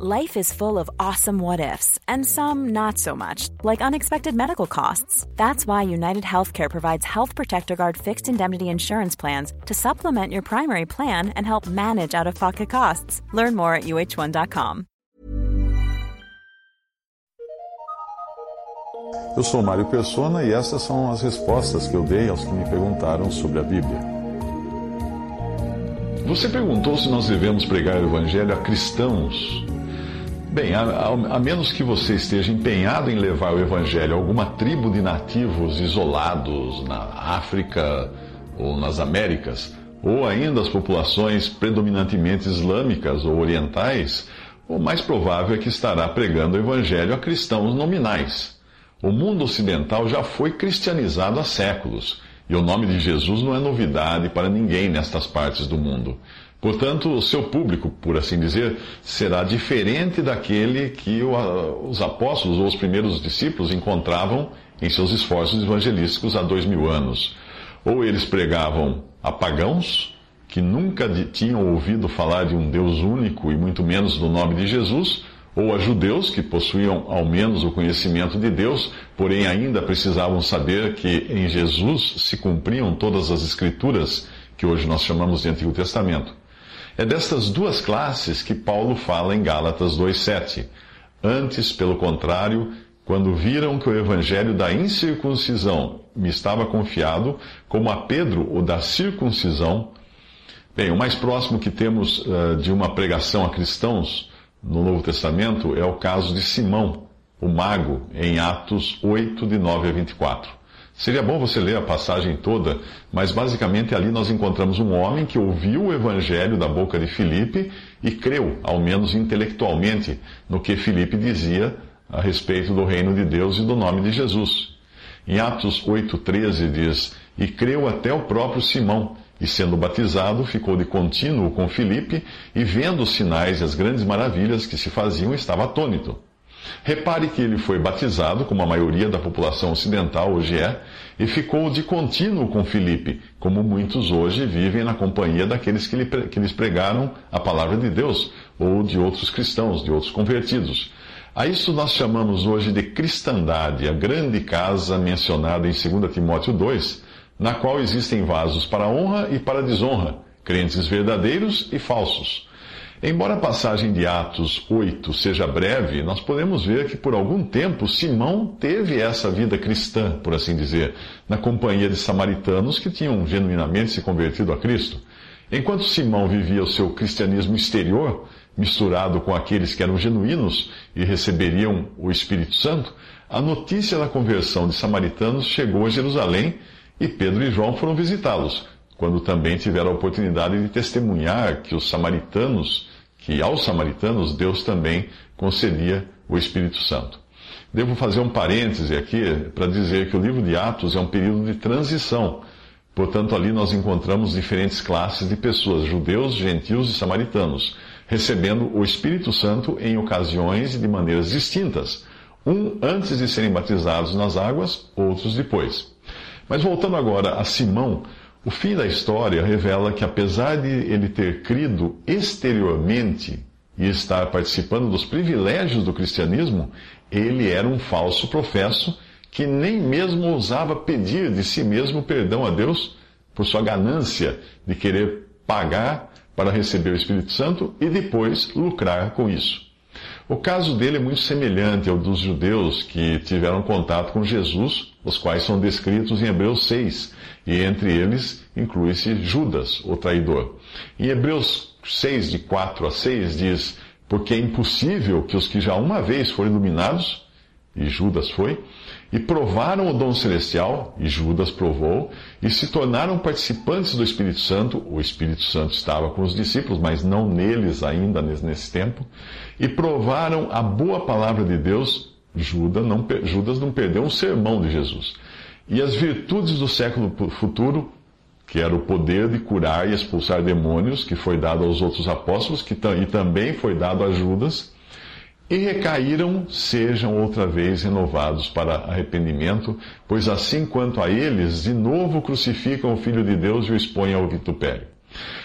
Life is full of awesome what ifs, and some not so much, like unexpected medical costs. That's why United Healthcare provides Health Protector Guard fixed indemnity insurance plans to supplement your primary plan and help manage out of pocket costs. Learn more at uh1.com. Eu sou Mário Persona e essas são as respostas que eu dei aos que me perguntaram sobre a Bíblia. Você perguntou se nós devemos pregar o Evangelho a cristãos. Bem, a, a, a, menos que você esteja empenhado em levar o Evangelho a alguma tribo de nativos isolados na África ou nas Américas, ou ainda as populações predominantemente islâmicas ou orientais, o mais provável é que estará pregando o Evangelho a cristãos nominais. O mundo ocidental já foi cristianizado há séculos, e o nome de Jesus não é novidade para ninguém nestas partes do mundo. Portanto, o seu público, por assim dizer, será diferente daquele que os apóstolos ou os primeiros discípulos encontravam em seus esforços evangelísticos há dois mil anos. Ou eles pregavam a pagãos, que nunca tinham ouvido falar de um Deus único e muito menos do nome de Jesus, ou a judeus que possuíam ao menos o conhecimento de Deus, porém ainda precisavam saber que em Jesus se cumpriam todas as escrituras que hoje nós chamamos de Antigo Testamento. É destas duas classes que Paulo fala em Gálatas 2,7. Antes, pelo contrário, quando viram que o evangelho da incircuncisão me estava confiado, como a Pedro o da circuncisão. Bem, o mais próximo que temos uh, de uma pregação a cristãos no Novo Testamento é o caso de Simão, o mago, em Atos 8, de 9 a 24. Seria bom você ler a passagem toda, mas basicamente ali nós encontramos um homem que ouviu o evangelho da boca de Filipe e creu, ao menos intelectualmente, no que Filipe dizia a respeito do reino de Deus e do nome de Jesus. Em Atos 8,13 diz: E creu até o próprio Simão, e sendo batizado, ficou de contínuo com Filipe, e vendo os sinais e as grandes maravilhas que se faziam, estava atônito. Repare que ele foi batizado, como a maioria da população ocidental hoje é, e ficou de contínuo com Filipe, como muitos hoje vivem na companhia daqueles que, lhe, que lhes pregaram a palavra de Deus, ou de outros cristãos, de outros convertidos. A isso nós chamamos hoje de cristandade, a grande casa mencionada em 2 Timóteo 2, na qual existem vasos para honra e para desonra, crentes verdadeiros e falsos. Embora a passagem de Atos 8 seja breve, nós podemos ver que por algum tempo Simão teve essa vida cristã, por assim dizer, na companhia de samaritanos que tinham genuinamente se convertido a Cristo. Enquanto Simão vivia o seu cristianismo exterior, misturado com aqueles que eram genuínos e receberiam o Espírito Santo, a notícia da conversão de samaritanos chegou a Jerusalém e Pedro e João foram visitá-los, quando também tiveram a oportunidade de testemunhar que os samaritanos, que aos samaritanos Deus também concedia o Espírito Santo. Devo fazer um parêntese aqui para dizer que o livro de Atos é um período de transição. Portanto, ali nós encontramos diferentes classes de pessoas, judeus, gentios e samaritanos, recebendo o Espírito Santo em ocasiões e de maneiras distintas. Um antes de serem batizados nas águas, outros depois. Mas voltando agora a Simão, o fim da história revela que, apesar de ele ter crido exteriormente e estar participando dos privilégios do cristianismo, ele era um falso professo que nem mesmo ousava pedir de si mesmo perdão a Deus por sua ganância de querer pagar para receber o Espírito Santo e depois lucrar com isso. O caso dele é muito semelhante ao dos judeus que tiveram contato com Jesus, os quais são descritos em Hebreus 6, e entre eles inclui-se Judas, o traidor. Em Hebreus 6, de 4 a 6, diz: Porque é impossível que os que já uma vez foram iluminados, e Judas foi, e provaram o dom celestial, e Judas provou, e se tornaram participantes do Espírito Santo, o Espírito Santo estava com os discípulos, mas não neles ainda nesse tempo, e provaram a boa palavra de Deus, Judas não, Judas não perdeu um sermão de Jesus. E as virtudes do século futuro, que era o poder de curar e expulsar demônios, que foi dado aos outros apóstolos, que e também foi dado a Judas, e recaíram, sejam outra vez renovados para arrependimento, pois assim quanto a eles, de novo crucificam o Filho de Deus e o expõem ao vitupério.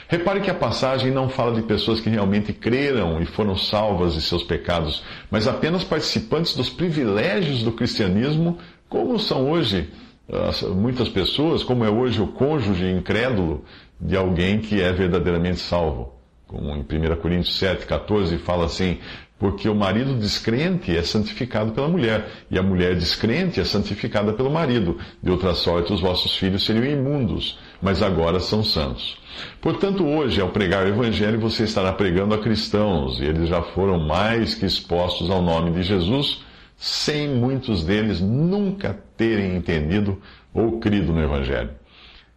Repare que a passagem não fala de pessoas que realmente creram e foram salvas de seus pecados, mas apenas participantes dos privilégios do cristianismo, como são hoje muitas pessoas, como é hoje o cônjuge incrédulo de alguém que é verdadeiramente salvo. Como em 1 Coríntios 7, 14 fala assim: porque o marido descrente é santificado pela mulher, e a mulher descrente é santificada pelo marido. De outra sorte, os vossos filhos seriam imundos, mas agora são santos. Portanto, hoje, ao pregar o Evangelho, você estará pregando a cristãos, e eles já foram mais que expostos ao nome de Jesus, sem muitos deles nunca terem entendido ou crido no Evangelho.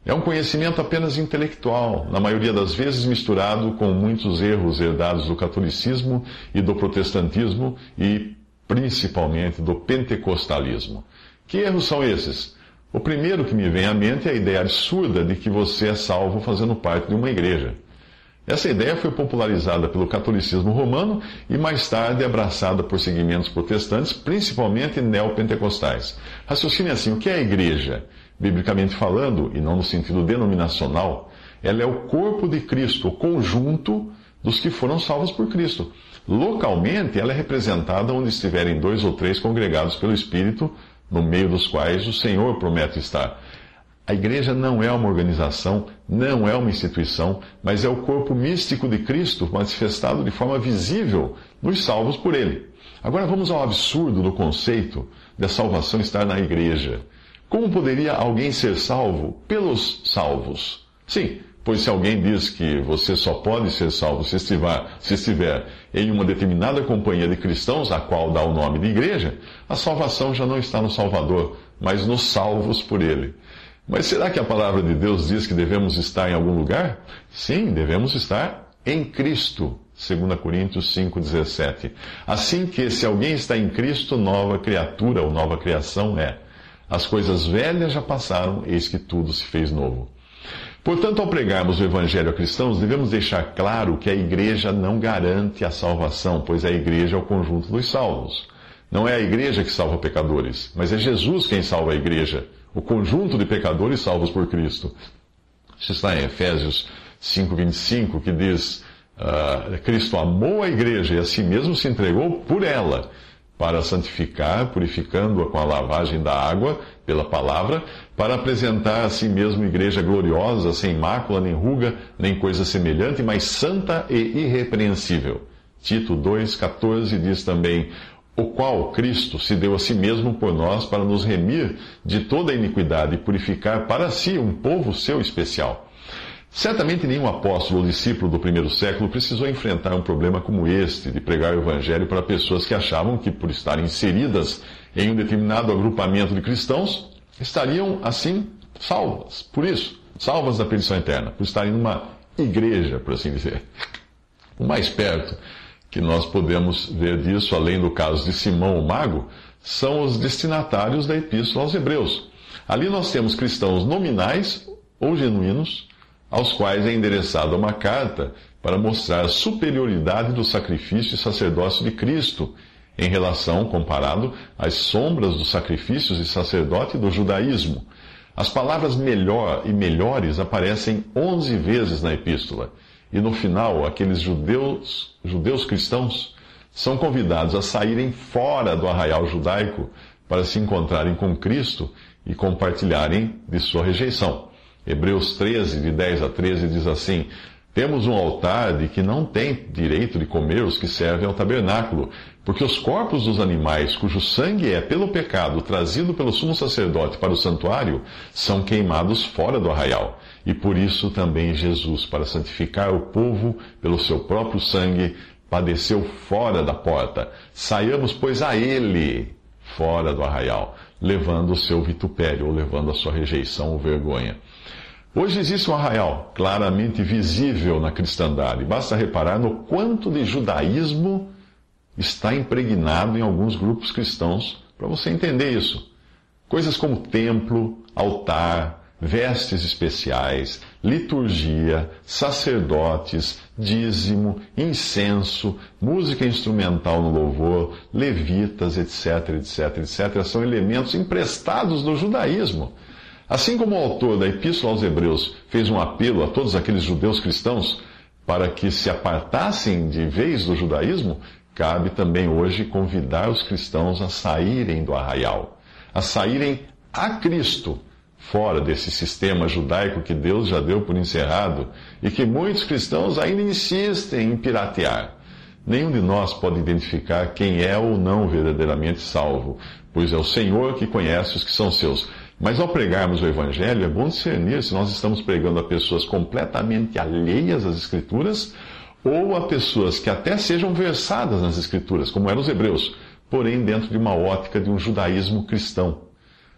É um conhecimento apenas intelectual, na maioria das vezes misturado com muitos erros herdados do catolicismo e do protestantismo e principalmente do pentecostalismo. Que erros são esses? O primeiro que me vem à mente é a ideia absurda de que você é salvo fazendo parte de uma igreja. Essa ideia foi popularizada pelo catolicismo romano e mais tarde abraçada por segmentos protestantes, principalmente neopentecostais. Raciocine assim: o que é a igreja? Biblicamente falando, e não no sentido denominacional, ela é o corpo de Cristo, o conjunto dos que foram salvos por Cristo. Localmente, ela é representada onde estiverem dois ou três congregados pelo Espírito, no meio dos quais o Senhor promete estar. A igreja não é uma organização, não é uma instituição, mas é o corpo místico de Cristo manifestado de forma visível nos salvos por Ele. Agora vamos ao absurdo do conceito da salvação estar na igreja. Como poderia alguém ser salvo pelos salvos? Sim, pois se alguém diz que você só pode ser salvo se estiver, se estiver em uma determinada companhia de cristãos, a qual dá o nome de igreja, a salvação já não está no Salvador, mas nos salvos por ele. Mas será que a palavra de Deus diz que devemos estar em algum lugar? Sim, devemos estar em Cristo. 2 Coríntios 5,17. Assim que, se alguém está em Cristo, nova criatura ou nova criação é. As coisas velhas já passaram, eis que tudo se fez novo. Portanto, ao pregarmos o Evangelho a cristãos, devemos deixar claro que a igreja não garante a salvação, pois a igreja é o conjunto dos salvos. Não é a igreja que salva pecadores, mas é Jesus quem salva a igreja, o conjunto de pecadores salvos por Cristo. Isso está em Efésios 5,25, que diz: uh, Cristo amou a igreja e a si mesmo se entregou por ela para santificar, purificando-a com a lavagem da água pela palavra, para apresentar a si mesmo igreja gloriosa, sem mácula, nem ruga, nem coisa semelhante, mas santa e irrepreensível. Tito 2,14 diz também: O qual Cristo se deu a si mesmo por nós para nos remir de toda iniquidade e purificar para si um povo seu especial Certamente nenhum apóstolo ou discípulo do primeiro século precisou enfrentar um problema como este, de pregar o evangelho para pessoas que achavam que, por estarem inseridas em um determinado agrupamento de cristãos, estariam, assim, salvas. Por isso, salvas da perdição eterna, por estarem numa igreja, por assim dizer. O mais perto que nós podemos ver disso, além do caso de Simão o Mago, são os destinatários da Epístola aos Hebreus. Ali nós temos cristãos nominais ou genuínos aos quais é endereçada uma carta para mostrar a superioridade do sacrifício e sacerdócio de Cristo em relação, comparado, às sombras dos sacrifícios e sacerdote do judaísmo. As palavras melhor e melhores aparecem onze vezes na epístola, e no final, aqueles judeus, judeus cristãos são convidados a saírem fora do arraial judaico para se encontrarem com Cristo e compartilharem de sua rejeição. Hebreus 13, de 10 a 13, diz assim: Temos um altar de que não tem direito de comer os que servem ao tabernáculo, porque os corpos dos animais, cujo sangue é pelo pecado trazido pelo sumo sacerdote para o santuário, são queimados fora do arraial. E por isso também Jesus, para santificar o povo pelo seu próprio sangue, padeceu fora da porta. Saiamos, pois, a ele fora do arraial, levando o seu vitupério, ou levando a sua rejeição ou vergonha. Hoje existe um arraial claramente visível na cristandade. Basta reparar no quanto de judaísmo está impregnado em alguns grupos cristãos para você entender isso. Coisas como templo, altar, vestes especiais, liturgia, sacerdotes, dízimo, incenso, música instrumental no louvor, levitas, etc, etc, etc, são elementos emprestados do judaísmo. Assim como o autor da Epístola aos Hebreus fez um apelo a todos aqueles judeus cristãos para que se apartassem de vez do judaísmo, cabe também hoje convidar os cristãos a saírem do arraial, a saírem a Cristo, fora desse sistema judaico que Deus já deu por encerrado e que muitos cristãos ainda insistem em piratear. Nenhum de nós pode identificar quem é ou não verdadeiramente salvo, pois é o Senhor que conhece os que são seus. Mas ao pregarmos o Evangelho, é bom discernir se nós estamos pregando a pessoas completamente alheias às Escrituras ou a pessoas que até sejam versadas nas Escrituras, como eram os hebreus, porém dentro de uma ótica de um judaísmo cristão.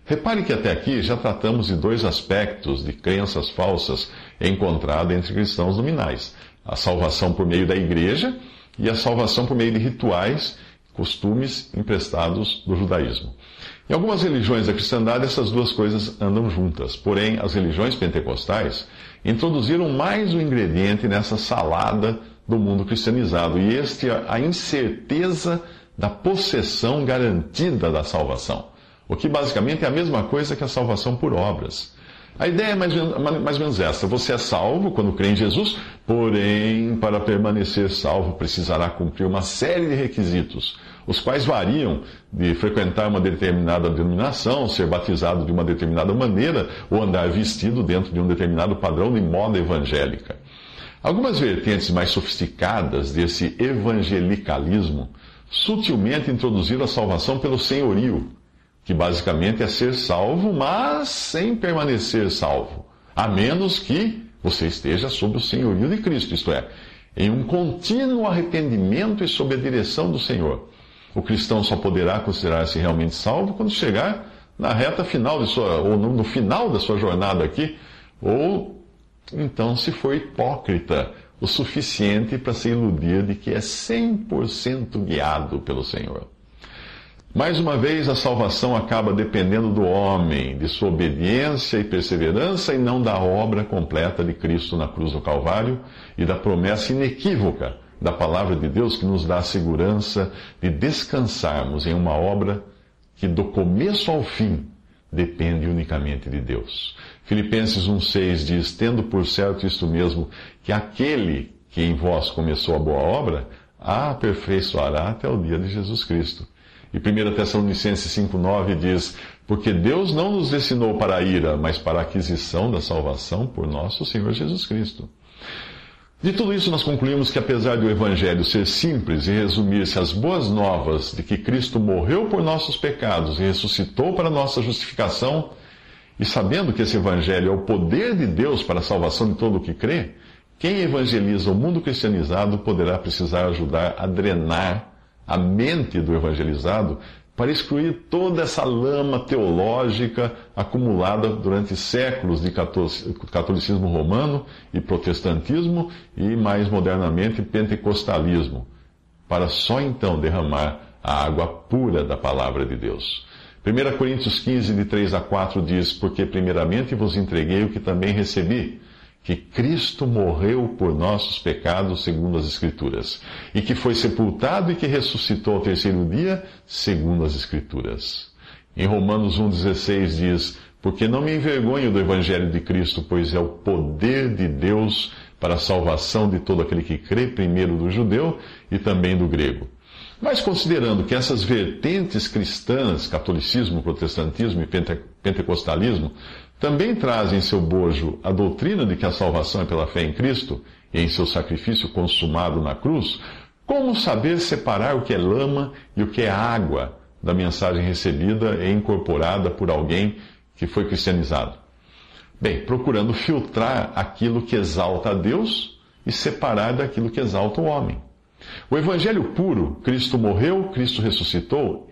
Repare que até aqui já tratamos de dois aspectos de crenças falsas encontradas entre cristãos nominais: a salvação por meio da igreja e a salvação por meio de rituais, costumes emprestados do judaísmo. Em algumas religiões da cristandade, essas duas coisas andam juntas. Porém, as religiões pentecostais introduziram mais um ingrediente nessa salada do mundo cristianizado, e este é a incerteza da possessão garantida da salvação. O que basicamente é a mesma coisa que a salvação por obras. A ideia é mais, mais ou menos essa: você é salvo quando crê em Jesus, porém, para permanecer salvo, precisará cumprir uma série de requisitos, os quais variam de frequentar uma determinada denominação, ser batizado de uma determinada maneira ou andar vestido dentro de um determinado padrão de moda evangélica. Algumas vertentes mais sofisticadas desse evangelicalismo sutilmente introduziram a salvação pelo senhorio que basicamente é ser salvo, mas sem permanecer salvo, a menos que você esteja sob o senhorio de Cristo, isto é, em um contínuo arrependimento e sob a direção do Senhor. O cristão só poderá considerar-se realmente salvo quando chegar na reta final de sua, ou no final da sua jornada aqui, ou então se for hipócrita o suficiente para se iludir de que é 100% guiado pelo Senhor. Mais uma vez, a salvação acaba dependendo do homem, de sua obediência e perseverança, e não da obra completa de Cristo na cruz do Calvário e da promessa inequívoca da palavra de Deus que nos dá a segurança de descansarmos em uma obra que, do começo ao fim, depende unicamente de Deus. Filipenses 1,6 diz: Tendo por certo isto mesmo, que aquele que em vós começou a boa obra, a aperfeiçoará até o dia de Jesus Cristo. E 1 Tessalonicenses 5,9 diz: Porque Deus não nos destinou para a ira, mas para a aquisição da salvação por nosso Senhor Jesus Cristo. De tudo isso, nós concluímos que, apesar do Evangelho ser simples e resumir-se às boas novas de que Cristo morreu por nossos pecados e ressuscitou para nossa justificação, e sabendo que esse Evangelho é o poder de Deus para a salvação de todo o que crê, quem evangeliza o mundo cristianizado poderá precisar ajudar a drenar a mente do evangelizado para excluir toda essa lama teológica acumulada durante séculos de catolicismo romano e protestantismo e, mais modernamente, pentecostalismo, para só então derramar a água pura da palavra de Deus. 1 Coríntios 15, de 3 a 4 diz: Porque primeiramente vos entreguei o que também recebi que Cristo morreu por nossos pecados, segundo as Escrituras, e que foi sepultado e que ressuscitou ao terceiro dia, segundo as Escrituras. Em Romanos 1,16 diz: Porque não me envergonho do Evangelho de Cristo, pois é o poder de Deus para a salvação de todo aquele que crê, primeiro do judeu e também do grego. Mas considerando que essas vertentes cristãs, catolicismo, protestantismo e pentecostalismo, também traz em seu bojo a doutrina de que a salvação é pela fé em Cristo e em seu sacrifício consumado na cruz, como saber separar o que é lama e o que é água da mensagem recebida e incorporada por alguém que foi cristianizado? Bem, procurando filtrar aquilo que exalta a Deus e separar daquilo que exalta o homem. O evangelho puro, Cristo morreu, Cristo ressuscitou,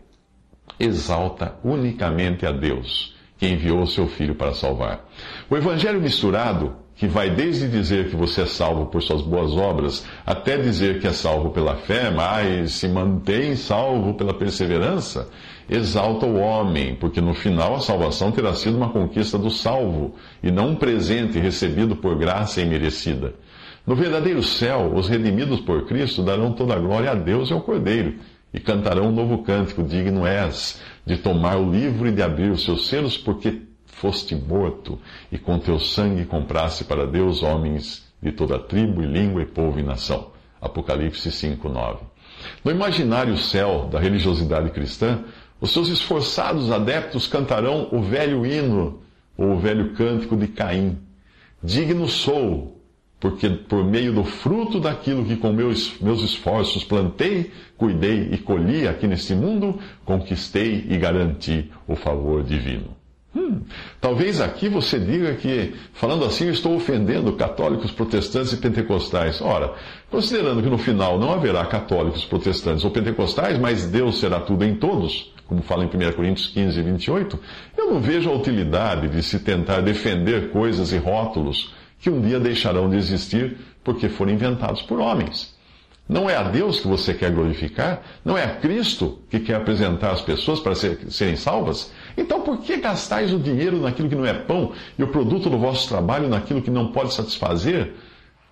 exalta unicamente a Deus que enviou o seu Filho para salvar. O Evangelho misturado, que vai desde dizer que você é salvo por suas boas obras, até dizer que é salvo pela fé, mas se mantém salvo pela perseverança, exalta o homem, porque no final a salvação terá sido uma conquista do salvo, e não um presente recebido por graça imerecida. No verdadeiro céu, os redimidos por Cristo darão toda a glória a Deus e ao Cordeiro e cantarão um novo cântico: Digno és de tomar o livro e de abrir os seus selos, porque foste morto, e com teu sangue compraste para Deus homens de toda tribo, e língua, e povo e nação. Apocalipse 5, 9. No imaginário céu da religiosidade cristã, os seus esforçados adeptos cantarão o velho hino, ou o velho cântico de Caim. Digno sou, porque por meio do fruto daquilo que com meus, meus esforços plantei, cuidei e colhi aqui neste mundo, conquistei e garanti o favor divino. Hum, talvez aqui você diga que, falando assim, eu estou ofendendo católicos, protestantes e pentecostais. Ora, considerando que no final não haverá católicos, protestantes ou pentecostais, mas Deus será tudo em todos, como fala em 1 Coríntios 15, 28, eu não vejo a utilidade de se tentar defender coisas e rótulos que um dia deixarão de existir porque foram inventados por homens. Não é a Deus que você quer glorificar? Não é a Cristo que quer apresentar as pessoas para serem salvas? Então por que gastais o dinheiro naquilo que não é pão e o produto do vosso trabalho naquilo que não pode satisfazer?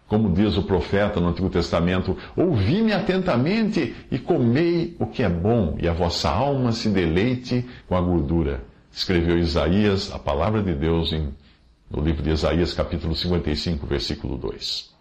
Como diz o profeta no Antigo Testamento: Ouvi-me atentamente e comei o que é bom, e a vossa alma se deleite com a gordura. Escreveu Isaías, a palavra de Deus, em, no livro de Isaías, capítulo 55, versículo 2.